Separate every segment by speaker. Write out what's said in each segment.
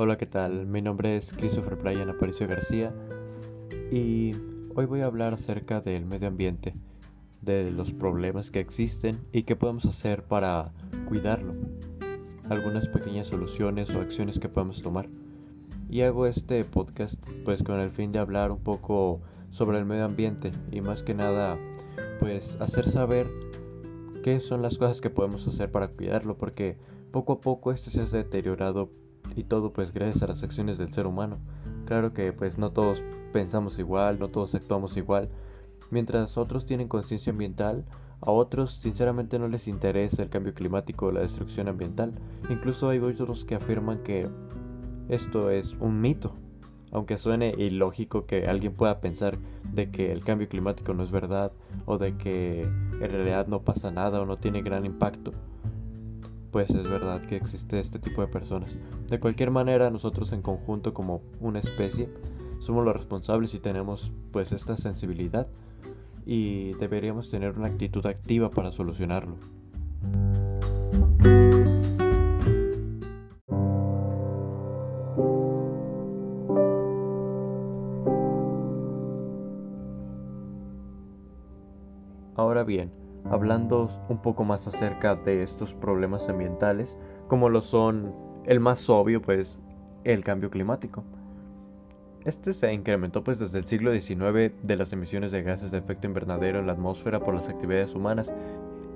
Speaker 1: Hola, ¿qué tal? Mi nombre es Christopher Brian Aparicio García y hoy voy a hablar acerca del medio ambiente, de los problemas que existen y qué podemos hacer para cuidarlo, algunas pequeñas soluciones o acciones que podemos tomar. Y hago este podcast pues con el fin de hablar un poco sobre el medio ambiente y más que nada pues hacer saber qué son las cosas que podemos hacer para cuidarlo porque poco a poco esto se ha deteriorado y todo pues gracias a las acciones del ser humano. Claro que pues no todos pensamos igual, no todos actuamos igual. Mientras otros tienen conciencia ambiental, a otros sinceramente no les interesa el cambio climático o la destrucción ambiental. Incluso hay otros que afirman que esto es un mito. Aunque suene ilógico que alguien pueda pensar de que el cambio climático no es verdad o de que en realidad no pasa nada o no tiene gran impacto pues es verdad que existe este tipo de personas. De cualquier manera, nosotros en conjunto como una especie somos los responsables y tenemos pues esta sensibilidad y deberíamos tener una actitud activa para solucionarlo. Ahora bien, hablando un poco más acerca de estos problemas ambientales, como lo son el más obvio, pues el cambio climático. Este se incrementó pues desde el siglo XIX de las emisiones de gases de efecto invernadero en la atmósfera por las actividades humanas,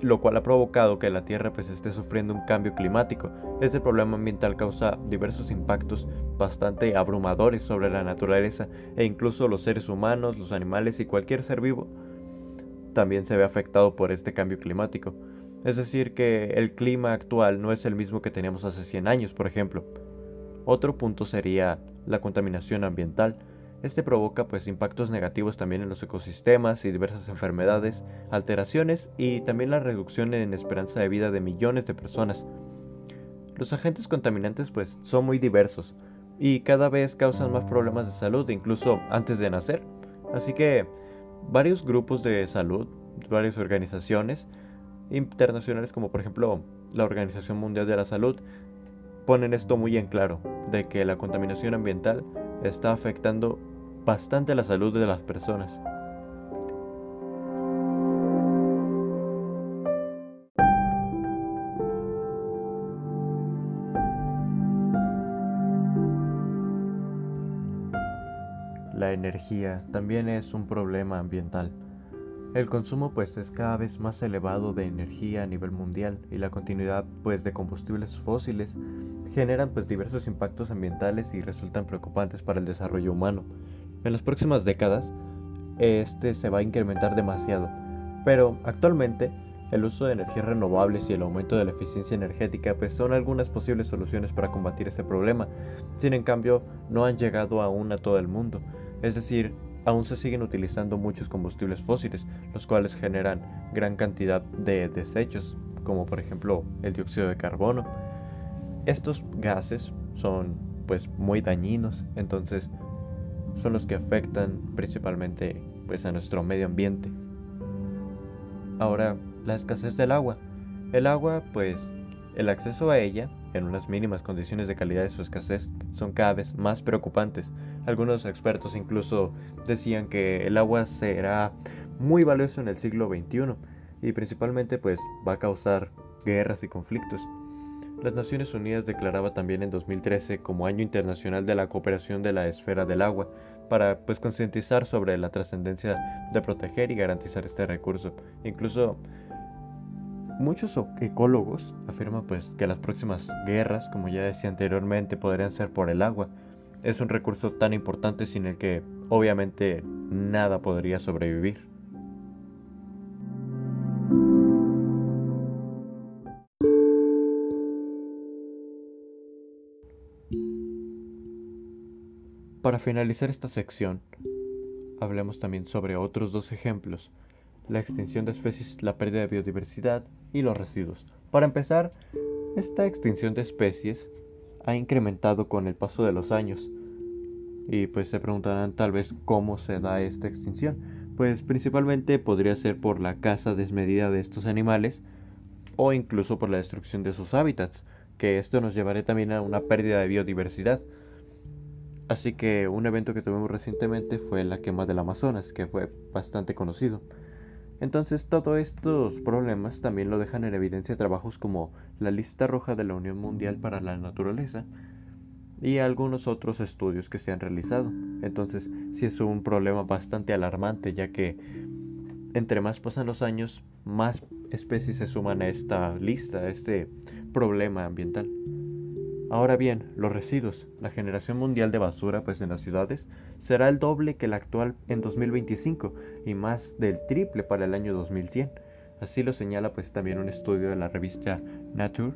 Speaker 1: lo cual ha provocado que la Tierra pues esté sufriendo un cambio climático. Este problema ambiental causa diversos impactos bastante abrumadores sobre la naturaleza e incluso los seres humanos, los animales y cualquier ser vivo también se ve afectado por este cambio climático. Es decir, que el clima actual no es el mismo que teníamos hace 100 años, por ejemplo. Otro punto sería la contaminación ambiental. Este provoca pues impactos negativos también en los ecosistemas y diversas enfermedades, alteraciones y también la reducción en esperanza de vida de millones de personas. Los agentes contaminantes pues son muy diversos y cada vez causan más problemas de salud incluso antes de nacer. Así que varios grupos de salud, varias organizaciones internacionales como por ejemplo la Organización Mundial de la Salud ponen esto muy en claro, de que la contaminación ambiental está afectando bastante la salud de las personas. La energía también es un problema ambiental. El consumo pues es cada vez más elevado de energía a nivel mundial y la continuidad pues de combustibles fósiles generan pues diversos impactos ambientales y resultan preocupantes para el desarrollo humano. En las próximas décadas este se va a incrementar demasiado, pero actualmente el uso de energías renovables y el aumento de la eficiencia energética pues son algunas posibles soluciones para combatir este problema. Sin en cambio, no han llegado aún a todo el mundo es decir, aún se siguen utilizando muchos combustibles fósiles, los cuales generan gran cantidad de desechos, como por ejemplo el dióxido de carbono. Estos gases son pues muy dañinos, entonces son los que afectan principalmente pues a nuestro medio ambiente. Ahora, la escasez del agua. El agua pues el acceso a ella en unas mínimas condiciones de calidad de su escasez son cada vez más preocupantes. Algunos expertos incluso decían que el agua será muy valioso en el siglo XXI y principalmente pues va a causar guerras y conflictos. Las Naciones Unidas declaraba también en 2013 como Año Internacional de la Cooperación de la Esfera del Agua para pues concientizar sobre la trascendencia de proteger y garantizar este recurso. Incluso Muchos ecólogos afirman pues que las próximas guerras, como ya decía anteriormente, podrían ser por el agua. Es un recurso tan importante sin el que obviamente nada podría sobrevivir. Para finalizar esta sección, hablemos también sobre otros dos ejemplos la extinción de especies, la pérdida de biodiversidad y los residuos. Para empezar, esta extinción de especies ha incrementado con el paso de los años. Y pues se preguntarán tal vez cómo se da esta extinción. Pues principalmente podría ser por la caza desmedida de estos animales o incluso por la destrucción de sus hábitats. que esto nos llevaría también a una pérdida de biodiversidad. Así que un evento que tuvimos recientemente fue la quema del Amazonas, que fue bastante conocido. Entonces todos estos problemas también lo dejan en evidencia trabajos como la lista roja de la Unión Mundial para la Naturaleza y algunos otros estudios que se han realizado. Entonces sí es un problema bastante alarmante ya que entre más pasan los años, más especies se suman a esta lista, a este problema ambiental. Ahora bien, los residuos, la generación mundial de basura pues en las ciudades será el doble que la actual en 2025 y más del triple para el año 2100. Así lo señala pues también un estudio de la revista Nature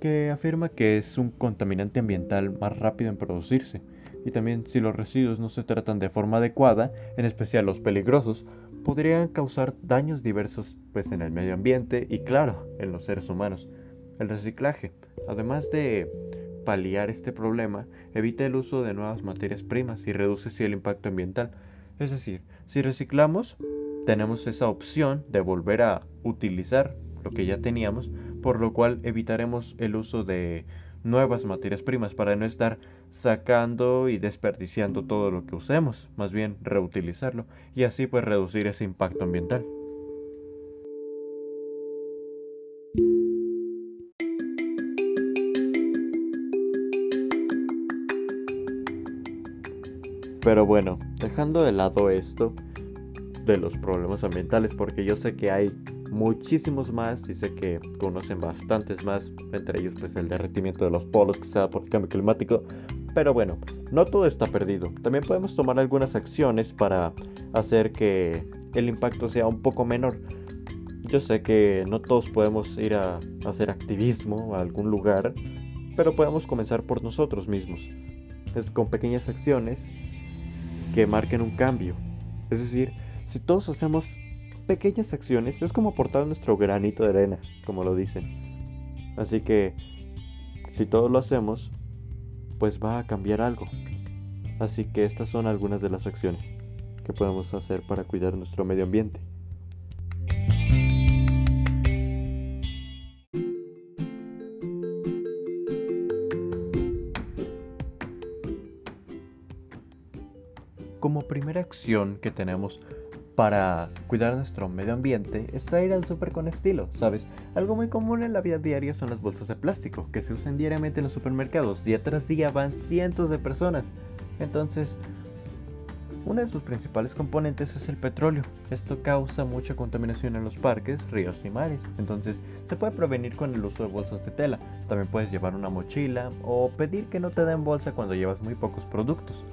Speaker 1: que afirma que es un contaminante ambiental más rápido en producirse y también si los residuos no se tratan de forma adecuada, en especial los peligrosos, podrían causar daños diversos pues en el medio ambiente y claro, en los seres humanos. El reciclaje, además de paliar este problema, evita el uso de nuevas materias primas y reduce el impacto ambiental. Es decir, si reciclamos, tenemos esa opción de volver a utilizar lo que ya teníamos, por lo cual evitaremos el uso de nuevas materias primas para no estar sacando y desperdiciando todo lo que usemos, más bien reutilizarlo y así pues reducir ese impacto ambiental. Pero bueno, dejando de lado esto de los problemas ambientales, porque yo sé que hay muchísimos más y sé que conocen bastantes más, entre ellos pues el derretimiento de los polos que se da por el cambio climático. Pero bueno, no todo está perdido. También podemos tomar algunas acciones para hacer que el impacto sea un poco menor. Yo sé que no todos podemos ir a hacer activismo a algún lugar, pero podemos comenzar por nosotros mismos. Con pequeñas acciones que marquen un cambio. Es decir, si todos hacemos pequeñas acciones es como aportar nuestro granito de arena, como lo dicen. Así que si todos lo hacemos, pues va a cambiar algo. Así que estas son algunas de las acciones que podemos hacer para cuidar nuestro medio ambiente. Primera acción que tenemos para cuidar nuestro medio ambiente está ir al súper con estilo, ¿sabes? Algo muy común en la vida diaria son las bolsas de plástico, que se usan diariamente en los supermercados. Día tras día van cientos de personas. Entonces, uno de sus principales componentes es el petróleo. Esto causa mucha contaminación en los parques, ríos y mares. Entonces, se puede prevenir con el uso de bolsas de tela. También puedes llevar una mochila o pedir que no te den bolsa cuando llevas muy pocos productos.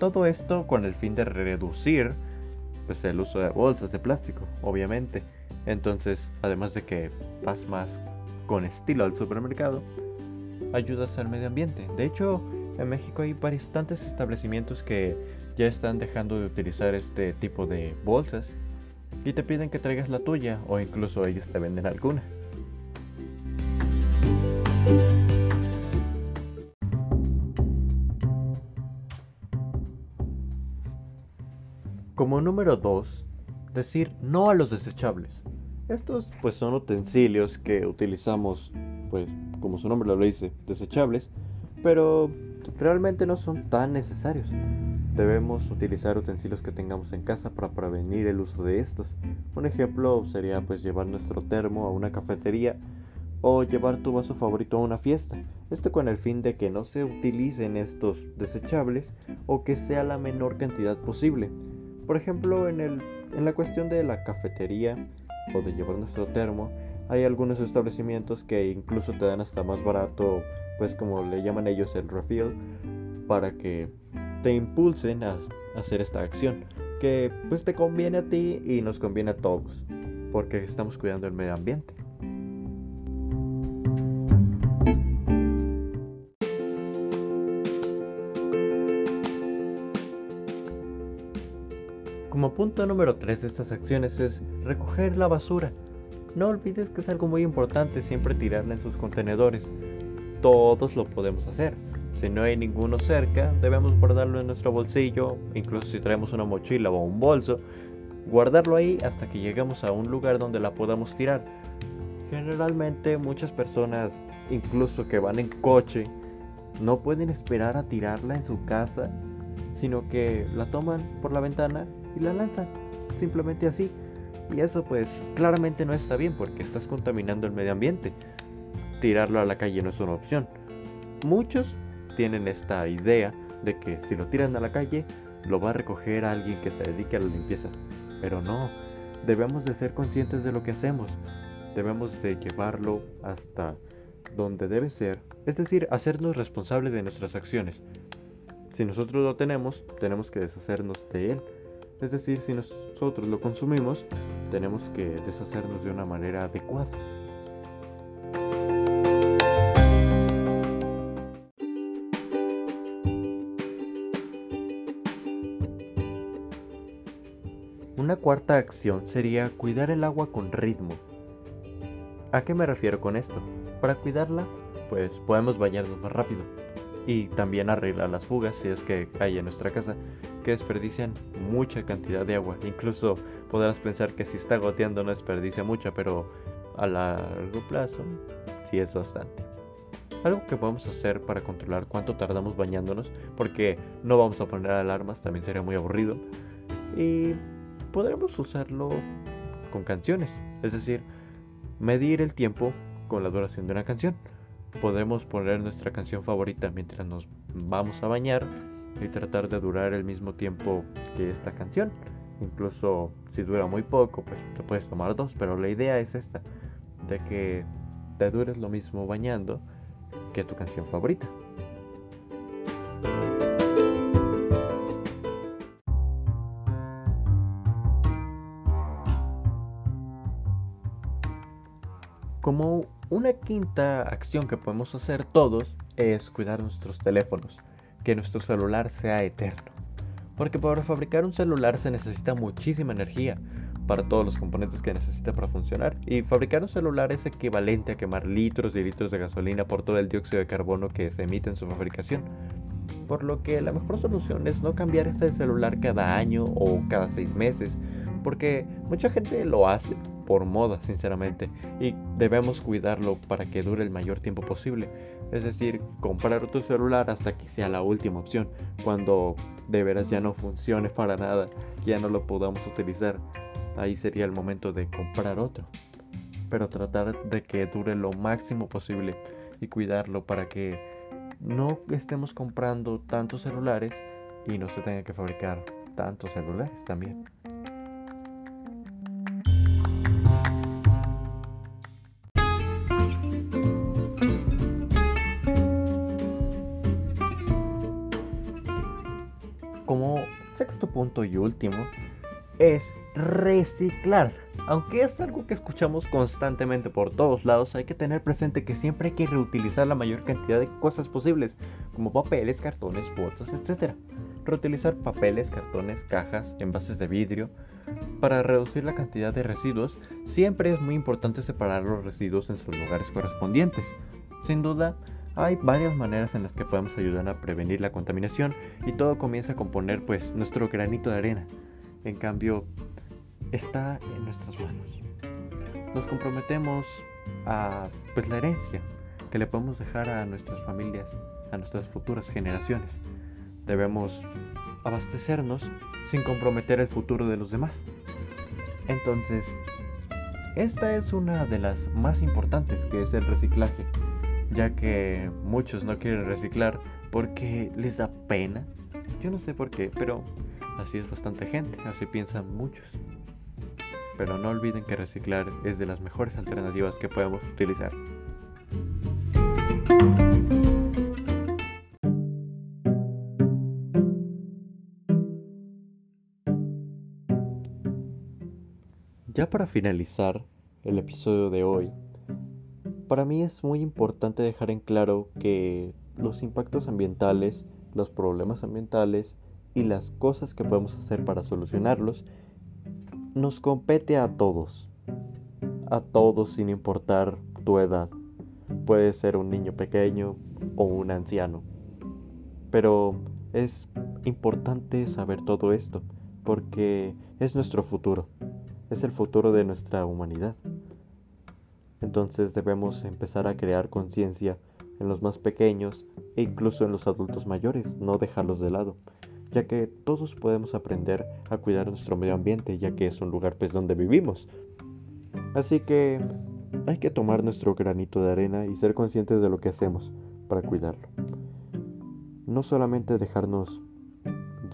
Speaker 1: Todo esto con el fin de reducir pues el uso de bolsas de plástico, obviamente. Entonces, además de que vas más con estilo al supermercado, ayudas al medio ambiente. De hecho, en México hay bastantes establecimientos que ya están dejando de utilizar este tipo de bolsas y te piden que traigas la tuya o incluso ellos te venden alguna. Número 2, decir no a los desechables. Estos pues son utensilios que utilizamos, pues como su nombre lo dice, desechables, pero realmente no son tan necesarios. Debemos utilizar utensilios que tengamos en casa para prevenir el uso de estos. Un ejemplo sería pues llevar nuestro termo a una cafetería o llevar tu vaso favorito a una fiesta. Esto con el fin de que no se utilicen estos desechables o que sea la menor cantidad posible. Por ejemplo, en, el, en la cuestión de la cafetería o de llevar nuestro termo, hay algunos establecimientos que incluso te dan hasta más barato, pues como le llaman ellos el refill, para que te impulsen a hacer esta acción, que pues te conviene a ti y nos conviene a todos, porque estamos cuidando el medio ambiente. Punto número 3 de estas acciones es recoger la basura. No olvides que es algo muy importante siempre tirarla en sus contenedores. Todos lo podemos hacer. Si no hay ninguno cerca, debemos guardarlo en nuestro bolsillo, incluso si traemos una mochila o un bolso, guardarlo ahí hasta que lleguemos a un lugar donde la podamos tirar. Generalmente muchas personas, incluso que van en coche, no pueden esperar a tirarla en su casa, sino que la toman por la ventana y la lanzan, simplemente así. Y eso pues claramente no está bien porque estás contaminando el medio ambiente. Tirarlo a la calle no es una opción. Muchos tienen esta idea de que si lo tiran a la calle, lo va a recoger alguien que se dedique a la limpieza. Pero no, debemos de ser conscientes de lo que hacemos. Debemos de llevarlo hasta donde debe ser, es decir, hacernos responsables de nuestras acciones. Si nosotros lo tenemos, tenemos que deshacernos de él. Es decir, si nosotros lo consumimos, tenemos que deshacernos de una manera adecuada. Una cuarta acción sería cuidar el agua con ritmo. ¿A qué me refiero con esto? Para cuidarla, pues podemos bañarnos más rápido y también arreglar las fugas si es que hay en nuestra casa que desperdician mucha cantidad de agua. Incluso podrás pensar que si está goteando no desperdicia mucho, pero a largo plazo sí es bastante. Algo que podemos hacer para controlar cuánto tardamos bañándonos, porque no vamos a poner alarmas, también sería muy aburrido. Y podremos usarlo con canciones, es decir, medir el tiempo con la duración de una canción. Podemos poner nuestra canción favorita mientras nos vamos a bañar y tratar de durar el mismo tiempo que esta canción. Incluso si dura muy poco, pues te puedes tomar dos, pero la idea es esta, de que te dures lo mismo bañando que tu canción favorita. Como una quinta acción que podemos hacer todos es cuidar nuestros teléfonos, que nuestro celular sea eterno. Porque para fabricar un celular se necesita muchísima energía para todos los componentes que necesita para funcionar. Y fabricar un celular es equivalente a quemar litros y litros de gasolina por todo el dióxido de carbono que se emite en su fabricación. Por lo que la mejor solución es no cambiar este celular cada año o cada seis meses, porque mucha gente lo hace por moda, sinceramente, y debemos cuidarlo para que dure el mayor tiempo posible. Es decir, comprar otro celular hasta que sea la última opción, cuando de veras ya no funcione para nada, ya no lo podamos utilizar. Ahí sería el momento de comprar otro. Pero tratar de que dure lo máximo posible y cuidarlo para que no estemos comprando tantos celulares y no se tenga que fabricar tantos celulares también. Punto y último es reciclar. Aunque es algo que escuchamos constantemente por todos lados, hay que tener presente que siempre hay que reutilizar la mayor cantidad de cosas posibles, como papeles, cartones, bolsas, etc. Reutilizar papeles, cartones, cajas, envases de vidrio. Para reducir la cantidad de residuos, siempre es muy importante separar los residuos en sus lugares correspondientes. Sin duda, hay varias maneras en las que podemos ayudar a prevenir la contaminación y todo comienza con poner pues nuestro granito de arena. En cambio, está en nuestras manos. Nos comprometemos a pues la herencia que le podemos dejar a nuestras familias, a nuestras futuras generaciones. Debemos abastecernos sin comprometer el futuro de los demás. Entonces, esta es una de las más importantes que es el reciclaje ya que muchos no quieren reciclar porque les da pena. Yo no sé por qué, pero así es bastante gente, así piensan muchos. Pero no olviden que reciclar es de las mejores alternativas que podemos utilizar. Ya para finalizar el episodio de hoy, para mí es muy importante dejar en claro que los impactos ambientales, los problemas ambientales y las cosas que podemos hacer para solucionarlos nos compete a todos. A todos sin importar tu edad. Puede ser un niño pequeño o un anciano. Pero es importante saber todo esto porque es nuestro futuro. Es el futuro de nuestra humanidad. Entonces debemos empezar a crear conciencia en los más pequeños e incluso en los adultos mayores, no dejarlos de lado, ya que todos podemos aprender a cuidar nuestro medio ambiente, ya que es un lugar pues donde vivimos. Así que hay que tomar nuestro granito de arena y ser conscientes de lo que hacemos para cuidarlo. No solamente dejarnos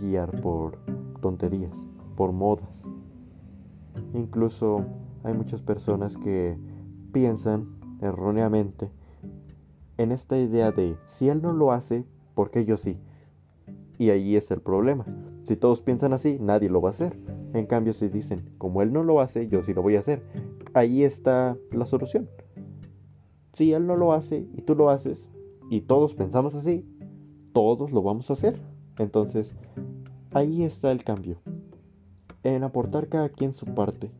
Speaker 1: guiar por tonterías, por modas. Incluso hay muchas personas que piensan erróneamente en esta idea de si él no lo hace, ¿por qué yo sí? Y ahí es el problema. Si todos piensan así, nadie lo va a hacer. En cambio, si dicen, como él no lo hace, yo sí lo voy a hacer, ahí está la solución. Si él no lo hace y tú lo haces, y todos pensamos así, todos lo vamos a hacer. Entonces, ahí está el cambio. En aportar cada quien su parte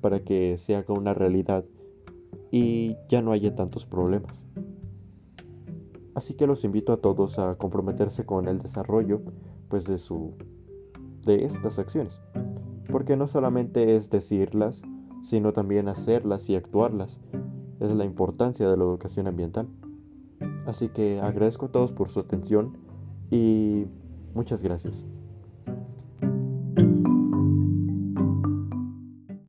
Speaker 1: para que se haga una realidad y ya no haya tantos problemas. Así que los invito a todos a comprometerse con el desarrollo pues de su de estas acciones, porque no solamente es decirlas, sino también hacerlas y actuarlas. Es la importancia de la educación ambiental. Así que agradezco a todos por su atención y muchas gracias.